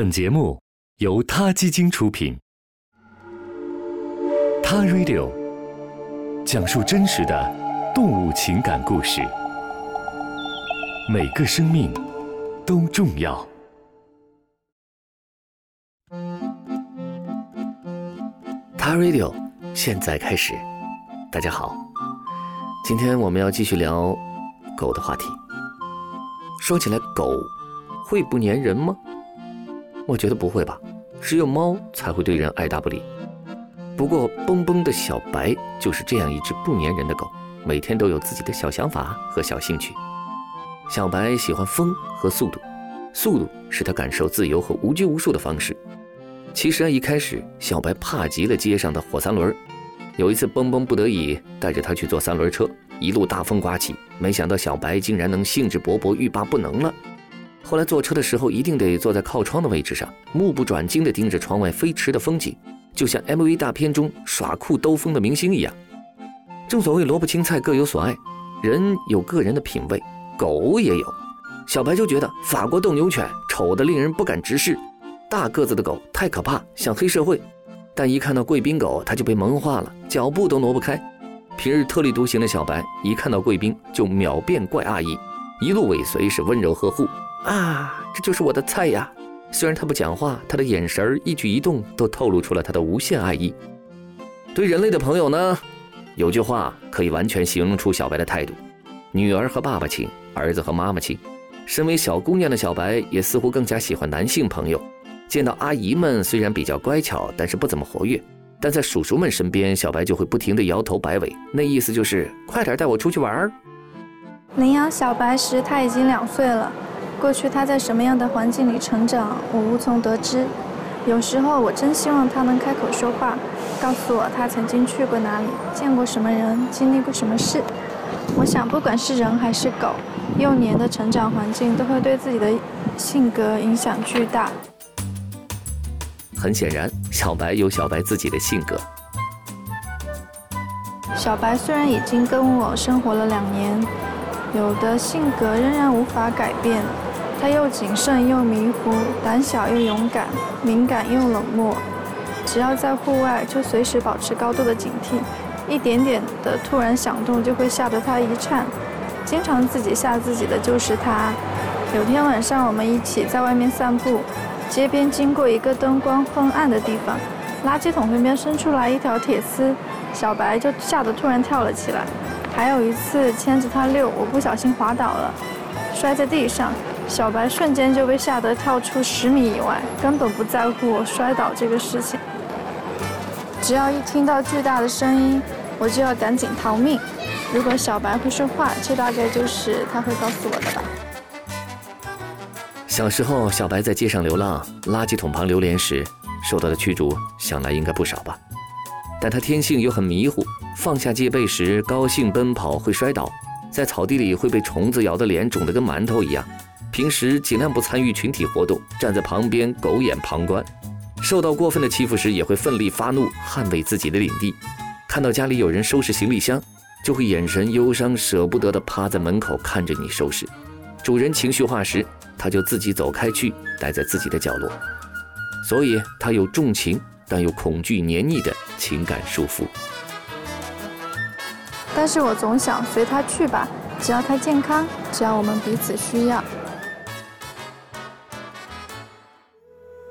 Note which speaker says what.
Speaker 1: 本节目由他基金出品，《他 Radio》讲述真实的动物情感故事，每个生命都重要。
Speaker 2: 他 Radio 现在开始，大家好，今天我们要继续聊狗的话题。说起来，狗会不粘人吗？我觉得不会吧，只有猫才会对人爱答不理。不过，蹦蹦的小白就是这样一只不粘人的狗，每天都有自己的小想法和小兴趣。小白喜欢风和速度，速度是他感受自由和无拘无束的方式。其实啊，一开始小白怕极了街上的火三轮。有一次，蹦蹦不得已带着他去坐三轮车，一路大风刮起，没想到小白竟然能兴致勃勃、欲罢不能了。后来坐车的时候，一定得坐在靠窗的位置上，目不转睛地盯着窗外飞驰的风景，就像 MV 大片中耍酷兜风的明星一样。正所谓萝卜青菜各有所爱，人有个人的品味，狗也有。小白就觉得法国斗牛犬丑得令人不敢直视，大个子的狗太可怕，像黑社会。但一看到贵宾狗，他就被萌化了，脚步都挪不开。平日特立独行的小白，一看到贵宾就秒变怪阿姨，一路尾随是温柔呵护。啊，这就是我的菜呀！虽然他不讲话，他的眼神一举一动都透露出了他的无限爱意。对人类的朋友呢，有句话可以完全形容出小白的态度：女儿和爸爸亲，儿子和妈妈亲。身为小姑娘的小白，也似乎更加喜欢男性朋友。见到阿姨们虽然比较乖巧，但是不怎么活跃。但在叔叔们身边，小白就会不停地摇头摆尾，那意思就是快点带我出去玩儿。
Speaker 3: 领养小白时，他已经两岁了。过去他在什么样的环境里成长，我无从得知。有时候我真希望他能开口说话，告诉我他曾经去过哪里，见过什么人，经历过什么事。我想，不管是人还是狗，幼年的成长环境都会对自己的性格影响巨大。
Speaker 2: 很显然，小白有小白自己的性格。
Speaker 3: 小白虽然已经跟我生活了两年，有的性格仍然无法改变。他又谨慎又迷糊，胆小又勇敢，敏感又冷漠。只要在户外，就随时保持高度的警惕，一点点的突然响动就会吓得他一颤。经常自己吓自己的就是他。有天晚上，我们一起在外面散步，街边经过一个灯光昏暗的地方，垃圾桶旁边伸出来一条铁丝，小白就吓得突然跳了起来。还有一次牵着他遛，我不小心滑倒了，摔在地上。小白瞬间就被吓得跳出十米以外，根本不在乎我摔倒这个事情。只要一听到巨大的声音，我就要赶紧逃命。如果小白会说话，这大概就是他会告诉我的吧。
Speaker 2: 小时候，小白在街上流浪，垃圾桶旁流连时，受到的驱逐，想来应该不少吧。但他天性又很迷糊，放下戒备时，高兴奔跑会摔倒，在草地里会被虫子咬得脸肿得跟馒头一样。平时尽量不参与群体活动，站在旁边狗眼旁观。受到过分的欺负时，也会奋力发怒，捍卫自己的领地。看到家里有人收拾行李箱，就会眼神忧伤、舍不得地趴在门口看着你收拾。主人情绪化时，他就自己走开去，待在自己的角落。所以，他有重情但又恐惧黏腻的情感束缚。
Speaker 3: 但是我总想随他去吧，只要他健康，只要我们彼此需要。